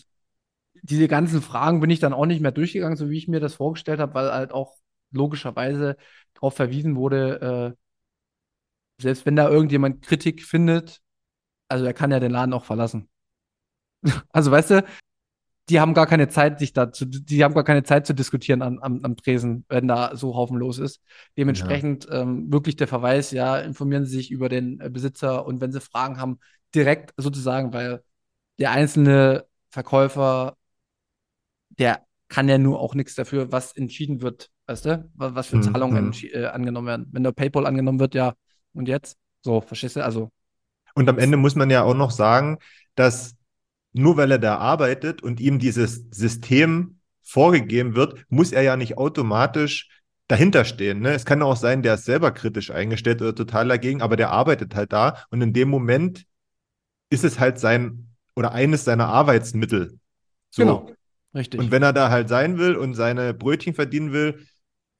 diese ganzen Fragen bin ich dann auch nicht mehr durchgegangen, so wie ich mir das vorgestellt habe, weil halt auch logischerweise darauf verwiesen wurde, äh, selbst wenn da irgendjemand Kritik findet, also er kann ja den Laden auch verlassen. also weißt du, die haben gar keine Zeit, sich da zu, die haben gar keine Zeit zu diskutieren am, am, am Tresen, wenn da so haufenlos ist. Dementsprechend ja. ähm, wirklich der Verweis, ja, informieren Sie sich über den äh, Besitzer und wenn Sie Fragen haben, direkt sozusagen, weil der einzelne Verkäufer, der kann ja nur auch nichts dafür, was entschieden wird, weißt du, was für mhm, Zahlungen mhm. äh, angenommen werden. Wenn der PayPal angenommen wird, ja, und jetzt? So, verstehst du? Also. Und am Ende muss man ja auch noch sagen, dass nur weil er da arbeitet und ihm dieses System vorgegeben wird, muss er ja nicht automatisch dahinter stehen. Ne? Es kann auch sein, der ist selber kritisch eingestellt oder total dagegen, aber der arbeitet halt da und in dem Moment ist es halt sein oder eines seiner Arbeitsmittel. So. Genau, richtig. Und wenn er da halt sein will und seine Brötchen verdienen will,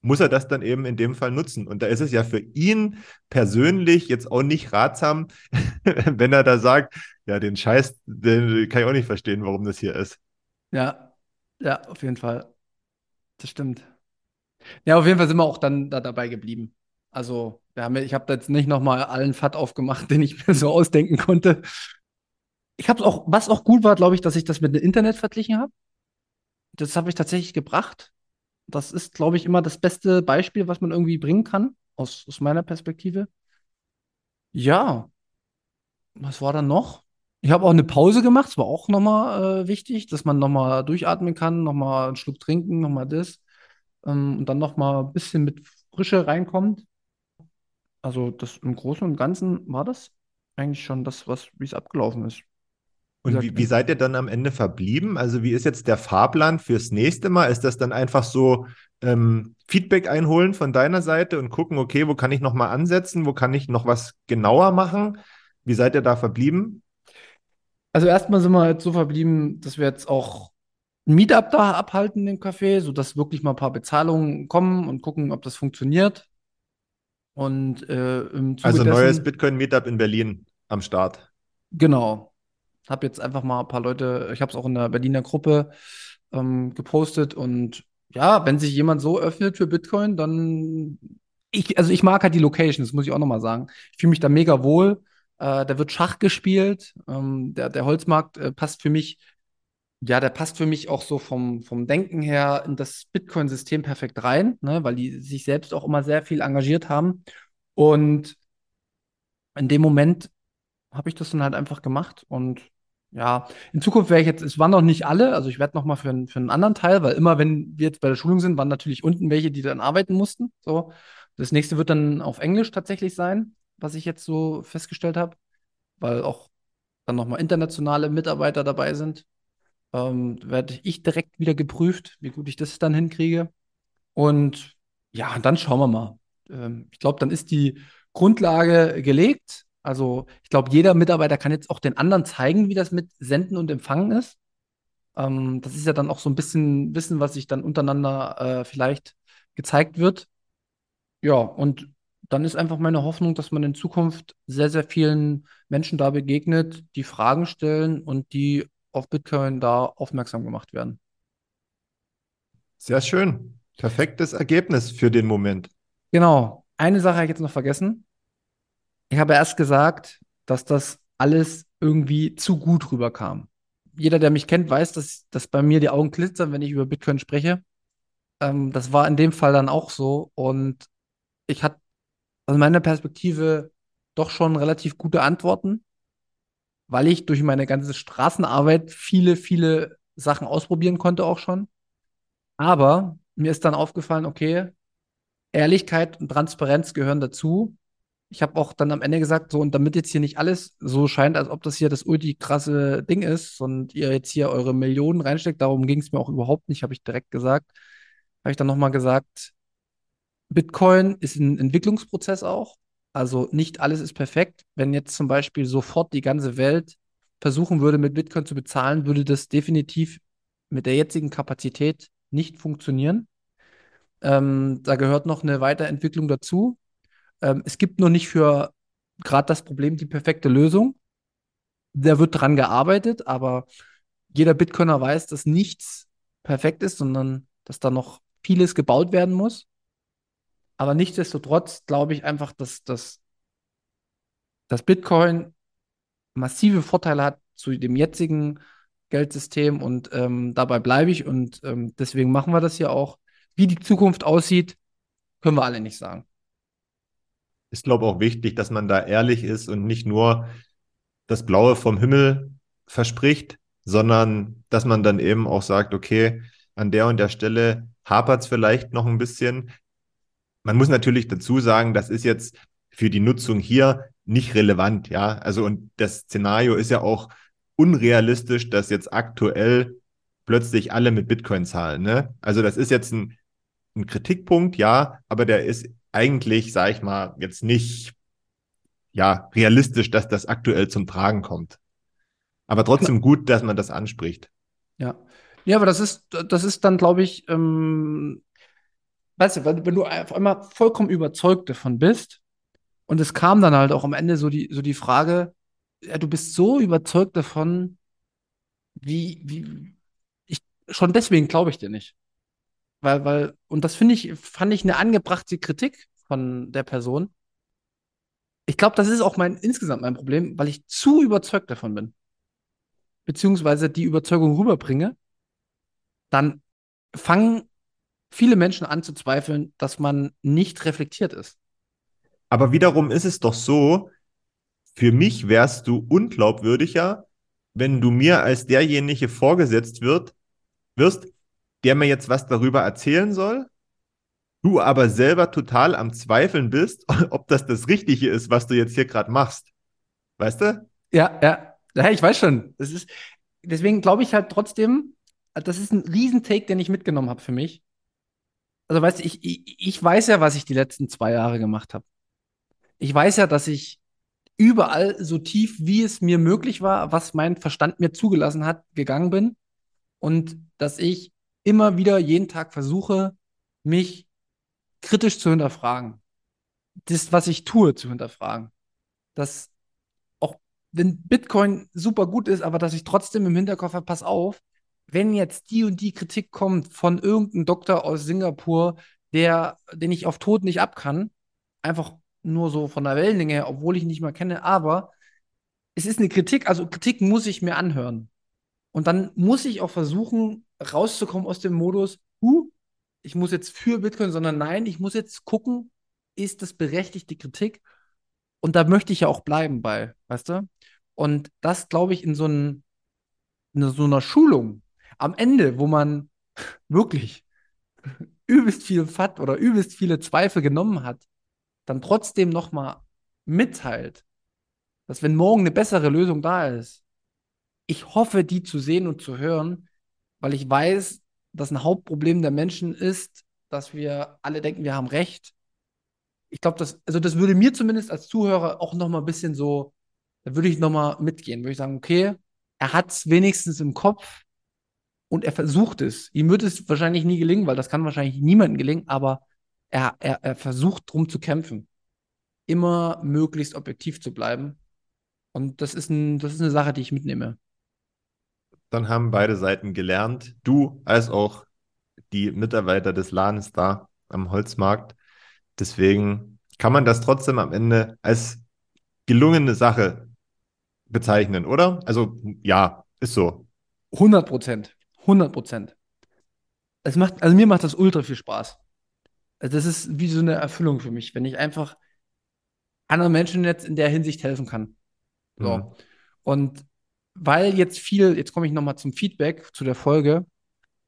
muss er das dann eben in dem Fall nutzen. Und da ist es ja für ihn persönlich jetzt auch nicht ratsam, wenn er da sagt, ja, den Scheiß, den kann ich auch nicht verstehen, warum das hier ist. Ja, ja, auf jeden Fall. Das stimmt. Ja, auf jeden Fall sind wir auch dann da dabei geblieben. Also, wir haben, ich habe jetzt nicht nochmal allen FAT aufgemacht, den ich mir so ausdenken konnte. Ich habe auch, was auch gut war, glaube ich, dass ich das mit dem Internet verglichen habe. Das habe ich tatsächlich gebracht. Das ist, glaube ich, immer das beste Beispiel, was man irgendwie bringen kann, aus, aus meiner Perspektive. Ja, was war dann noch? Ich habe auch eine Pause gemacht, das war auch nochmal äh, wichtig, dass man nochmal durchatmen kann, nochmal einen Schluck trinken, nochmal das ähm, und dann nochmal ein bisschen mit Frische reinkommt. Also das im Großen und Ganzen war das eigentlich schon das, was wie es abgelaufen ist. Und wie, wie seid ihr dann am Ende verblieben? Also wie ist jetzt der Fahrplan fürs nächste Mal? Ist das dann einfach so ähm, Feedback einholen von deiner Seite und gucken, okay, wo kann ich nochmal ansetzen? Wo kann ich noch was genauer machen? Wie seid ihr da verblieben? Also erstmal sind wir jetzt so verblieben, dass wir jetzt auch ein Meetup da abhalten im Café, sodass wirklich mal ein paar Bezahlungen kommen und gucken, ob das funktioniert. Und äh, im Zuge Also neues Bitcoin-Meetup in Berlin am Start. Genau. Habe jetzt einfach mal ein paar Leute, ich habe es auch in der Berliner Gruppe ähm, gepostet und ja, wenn sich jemand so öffnet für Bitcoin, dann ich, also ich mag halt die Location, das muss ich auch nochmal sagen. Ich fühle mich da mega wohl. Äh, da wird Schach gespielt. Ähm, der, der Holzmarkt äh, passt für mich, ja, der passt für mich auch so vom, vom Denken her in das Bitcoin-System perfekt rein, ne, weil die sich selbst auch immer sehr viel engagiert haben. Und in dem Moment habe ich das dann halt einfach gemacht und ja, in Zukunft wäre ich jetzt, es waren noch nicht alle, also ich werde noch mal für, für einen anderen Teil, weil immer, wenn wir jetzt bei der Schulung sind, waren natürlich unten welche, die dann arbeiten mussten. So, das nächste wird dann auf Englisch tatsächlich sein, was ich jetzt so festgestellt habe, weil auch dann noch mal internationale Mitarbeiter dabei sind. Ähm, werde ich direkt wieder geprüft, wie gut ich das dann hinkriege. Und ja, dann schauen wir mal. Ähm, ich glaube, dann ist die Grundlage gelegt. Also ich glaube, jeder Mitarbeiter kann jetzt auch den anderen zeigen, wie das mit Senden und Empfangen ist. Ähm, das ist ja dann auch so ein bisschen Wissen, was sich dann untereinander äh, vielleicht gezeigt wird. Ja, und dann ist einfach meine Hoffnung, dass man in Zukunft sehr, sehr vielen Menschen da begegnet, die Fragen stellen und die auf Bitcoin da aufmerksam gemacht werden. Sehr schön. Perfektes Ergebnis für den Moment. Genau. Eine Sache habe ich jetzt noch vergessen. Ich habe erst gesagt, dass das alles irgendwie zu gut rüberkam. Jeder, der mich kennt, weiß, dass, dass bei mir die Augen glitzern, wenn ich über Bitcoin spreche. Ähm, das war in dem Fall dann auch so. Und ich hatte aus meiner Perspektive doch schon relativ gute Antworten, weil ich durch meine ganze Straßenarbeit viele, viele Sachen ausprobieren konnte auch schon. Aber mir ist dann aufgefallen, okay, Ehrlichkeit und Transparenz gehören dazu. Ich habe auch dann am Ende gesagt, so, und damit jetzt hier nicht alles so scheint, als ob das hier das ulti krasse Ding ist und ihr jetzt hier eure Millionen reinsteckt, darum ging es mir auch überhaupt nicht, habe ich direkt gesagt. Habe ich dann nochmal gesagt, Bitcoin ist ein Entwicklungsprozess auch. Also nicht alles ist perfekt. Wenn jetzt zum Beispiel sofort die ganze Welt versuchen würde, mit Bitcoin zu bezahlen, würde das definitiv mit der jetzigen Kapazität nicht funktionieren. Ähm, da gehört noch eine Weiterentwicklung dazu. Ähm, es gibt noch nicht für gerade das Problem die perfekte Lösung. Da wird dran gearbeitet, aber jeder Bitcoiner weiß, dass nichts perfekt ist, sondern dass da noch vieles gebaut werden muss. Aber nichtsdestotrotz glaube ich einfach, dass, dass, dass Bitcoin massive Vorteile hat zu dem jetzigen Geldsystem und ähm, dabei bleibe ich und ähm, deswegen machen wir das hier auch. Wie die Zukunft aussieht, können wir alle nicht sagen. Ist, glaube ich, auch wichtig, dass man da ehrlich ist und nicht nur das Blaue vom Himmel verspricht, sondern dass man dann eben auch sagt, okay, an der und der Stelle hapert es vielleicht noch ein bisschen. Man muss natürlich dazu sagen, das ist jetzt für die Nutzung hier nicht relevant, ja. Also und das Szenario ist ja auch unrealistisch, dass jetzt aktuell plötzlich alle mit Bitcoin zahlen. Ne? Also das ist jetzt ein, ein Kritikpunkt, ja, aber der ist eigentlich, sage ich mal, jetzt nicht ja realistisch, dass das aktuell zum Tragen kommt. Aber trotzdem gut, dass man das anspricht. Ja. Ja, aber das ist, das ist dann, glaube ich, ähm, weißt du, wenn, wenn du auf einmal vollkommen überzeugt davon bist, und es kam dann halt auch am Ende so die, so die Frage, ja, du bist so überzeugt davon, wie, wie, ich, schon deswegen glaube ich dir nicht. Weil, weil, und das finde ich, fand ich eine angebrachte Kritik von der Person. Ich glaube, das ist auch mein, insgesamt mein Problem, weil ich zu überzeugt davon bin. Beziehungsweise die Überzeugung rüberbringe, dann fangen viele Menschen an zu zweifeln, dass man nicht reflektiert ist. Aber wiederum ist es doch so, für mich wärst du unglaubwürdiger, wenn du mir als derjenige vorgesetzt wird, wirst, der mir jetzt was darüber erzählen soll, du aber selber total am Zweifeln bist, ob das das Richtige ist, was du jetzt hier gerade machst. Weißt du? Ja, ja. Ja, ich weiß schon. Das ist, deswegen glaube ich halt trotzdem, das ist ein Riesentake, den ich mitgenommen habe für mich. Also, weißt du, ich, ich, ich weiß ja, was ich die letzten zwei Jahre gemacht habe. Ich weiß ja, dass ich überall so tief, wie es mir möglich war, was mein Verstand mir zugelassen hat, gegangen bin. Und dass ich immer wieder jeden Tag versuche, mich kritisch zu hinterfragen. Das, was ich tue, zu hinterfragen. Dass auch wenn Bitcoin super gut ist, aber dass ich trotzdem im Hinterkopf habe, pass auf, wenn jetzt die und die Kritik kommt von irgendeinem Doktor aus Singapur, der, den ich auf Tod nicht ab kann, einfach nur so von der Wellenlänge her, obwohl ich ihn nicht mal kenne, aber es ist eine Kritik, also Kritik muss ich mir anhören. Und dann muss ich auch versuchen, rauszukommen aus dem Modus, huh, ich muss jetzt für Bitcoin, sondern nein, ich muss jetzt gucken, ist das berechtigt, die Kritik? Und da möchte ich ja auch bleiben bei, weißt du? Und das, glaube ich, in so, ein, in so einer Schulung am Ende, wo man wirklich übelst viel FAT oder übelst viele Zweifel genommen hat, dann trotzdem nochmal mitteilt, dass wenn morgen eine bessere Lösung da ist, ich hoffe, die zu sehen und zu hören, weil ich weiß, dass ein Hauptproblem der Menschen ist, dass wir alle denken, wir haben Recht. Ich glaube, das, also das würde mir zumindest als Zuhörer auch nochmal ein bisschen so, da würde ich nochmal mitgehen, würde ich sagen, okay, er hat es wenigstens im Kopf und er versucht es. Ihm wird es wahrscheinlich nie gelingen, weil das kann wahrscheinlich niemandem gelingen, aber er, er, er versucht drum zu kämpfen, immer möglichst objektiv zu bleiben. Und das ist, ein, das ist eine Sache, die ich mitnehme. Dann haben beide Seiten gelernt, du als auch die Mitarbeiter des Ladens da am Holzmarkt. Deswegen kann man das trotzdem am Ende als gelungene Sache bezeichnen, oder? Also ja, ist so. 100 Prozent. 100 Prozent. Es macht, also mir macht das ultra viel Spaß. Also das ist wie so eine Erfüllung für mich, wenn ich einfach anderen Menschen jetzt in der Hinsicht helfen kann. So. Mhm. Und weil jetzt viel, jetzt komme ich nochmal zum Feedback zu der Folge,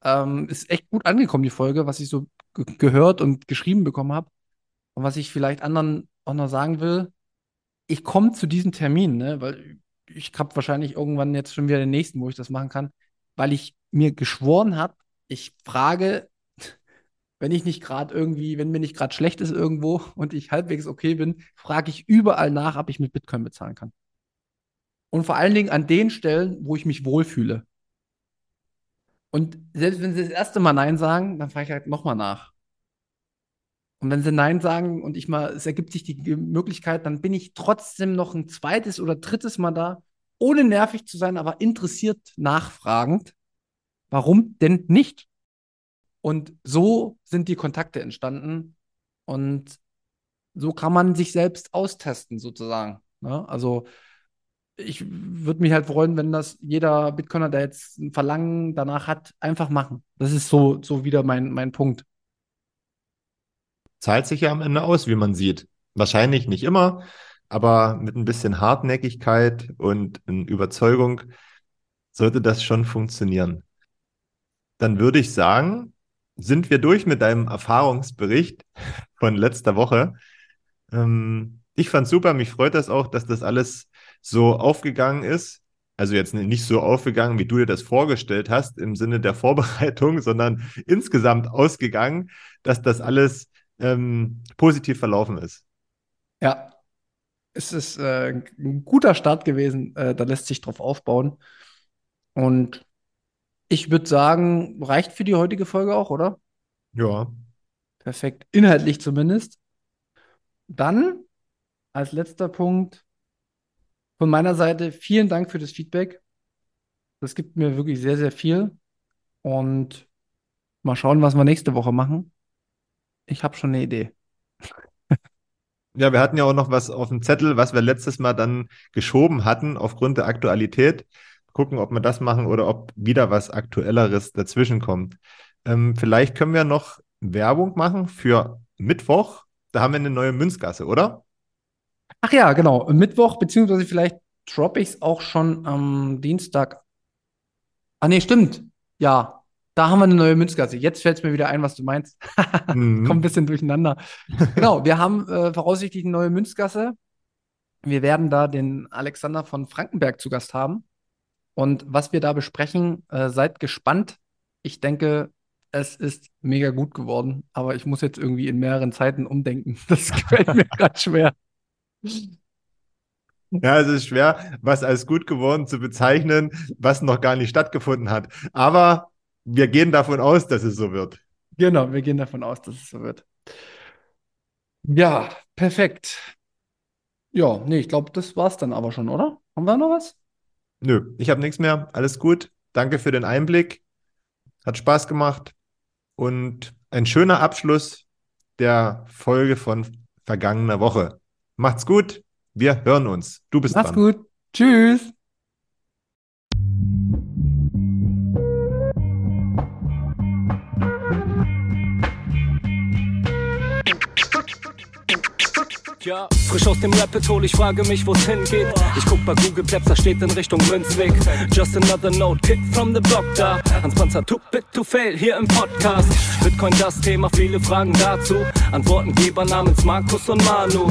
ähm, ist echt gut angekommen, die Folge, was ich so ge gehört und geschrieben bekommen habe. Und was ich vielleicht anderen auch noch sagen will, ich komme zu diesem Termin, ne, weil ich habe wahrscheinlich irgendwann jetzt schon wieder den nächsten, wo ich das machen kann, weil ich mir geschworen habe, ich frage, wenn ich nicht gerade irgendwie, wenn mir nicht gerade schlecht ist irgendwo und ich halbwegs okay bin, frage ich überall nach, ob ich mit Bitcoin bezahlen kann. Und vor allen Dingen an den Stellen, wo ich mich wohlfühle. Und selbst wenn sie das erste Mal Nein sagen, dann frage ich halt nochmal nach. Und wenn sie Nein sagen und ich mal, es ergibt sich die Möglichkeit, dann bin ich trotzdem noch ein zweites oder drittes Mal da, ohne nervig zu sein, aber interessiert nachfragend. Warum denn nicht? Und so sind die Kontakte entstanden und so kann man sich selbst austesten, sozusagen. Ne? Also ich würde mich halt freuen, wenn das jeder Bitcoiner, der jetzt ein Verlangen danach hat, einfach machen. Das ist so, so wieder mein, mein Punkt. Zahlt sich ja am Ende aus, wie man sieht. Wahrscheinlich nicht immer, aber mit ein bisschen Hartnäckigkeit und Überzeugung sollte das schon funktionieren. Dann würde ich sagen, sind wir durch mit deinem Erfahrungsbericht von letzter Woche. Ähm, ich fand super, mich freut das auch, dass das alles so aufgegangen ist. Also jetzt nicht so aufgegangen, wie du dir das vorgestellt hast im Sinne der Vorbereitung, sondern insgesamt ausgegangen, dass das alles ähm, positiv verlaufen ist. Ja, es ist äh, ein guter Start gewesen. Äh, da lässt sich drauf aufbauen. Und ich würde sagen, reicht für die heutige Folge auch, oder? Ja. Perfekt. Inhaltlich zumindest. Dann als letzter Punkt von meiner Seite vielen Dank für das Feedback. Das gibt mir wirklich sehr, sehr viel. Und mal schauen, was wir nächste Woche machen. Ich habe schon eine Idee. Ja, wir hatten ja auch noch was auf dem Zettel, was wir letztes Mal dann geschoben hatten aufgrund der Aktualität. Gucken, ob wir das machen oder ob wieder was Aktuelleres dazwischen kommt. Ähm, vielleicht können wir noch Werbung machen für Mittwoch. Da haben wir eine neue Münzgasse, oder? Ach ja, genau. Mittwoch, beziehungsweise vielleicht droppe ich es auch schon am Dienstag. Ah, nee, stimmt. Ja, da haben wir eine neue Münzgasse. Jetzt fällt es mir wieder ein, was du meinst. mhm. Kommt ein bisschen durcheinander. genau, wir haben äh, voraussichtlich eine neue Münzgasse. Wir werden da den Alexander von Frankenberg zu Gast haben. Und was wir da besprechen, äh, seid gespannt. Ich denke, es ist mega gut geworden, aber ich muss jetzt irgendwie in mehreren Zeiten umdenken. Das gefällt mir gerade schwer. Ja, es ist schwer, was als gut geworden zu bezeichnen, was noch gar nicht stattgefunden hat. Aber wir gehen davon aus, dass es so wird. Genau, wir gehen davon aus, dass es so wird. Ja, perfekt. Ja, nee, ich glaube, das war's dann aber schon, oder? Haben wir noch was? Nö, ich habe nichts mehr. Alles gut. Danke für den Einblick. Hat Spaß gemacht. Und ein schöner Abschluss der Folge von vergangener Woche. Macht's gut. Wir hören uns. Du bist Macht's dran. gut. Tschüss. Ja, frisch aus dem Rapid Hole, ich frage mich, wo's hingeht. Ich guck bei Google Maps, da steht in Richtung Münzweg. Just another note, Kid from the Block da. Hans Panzer, too bit to fail, hier im Podcast. Bitcoin das Thema, viele Fragen dazu. Antwortengeber namens Markus und Manu.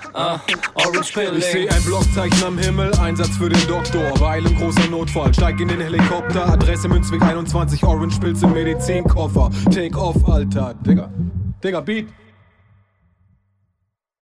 ah, Orange Pilling. Ich seh ein Blockzeichen am Himmel, Einsatz für den Doktor. Weil im großer Notfall, steig in den Helikopter. Adresse Münzweg 21, Orange Pilz im Medizinkoffer. Take off, Alter. Digga, Digga, Beat.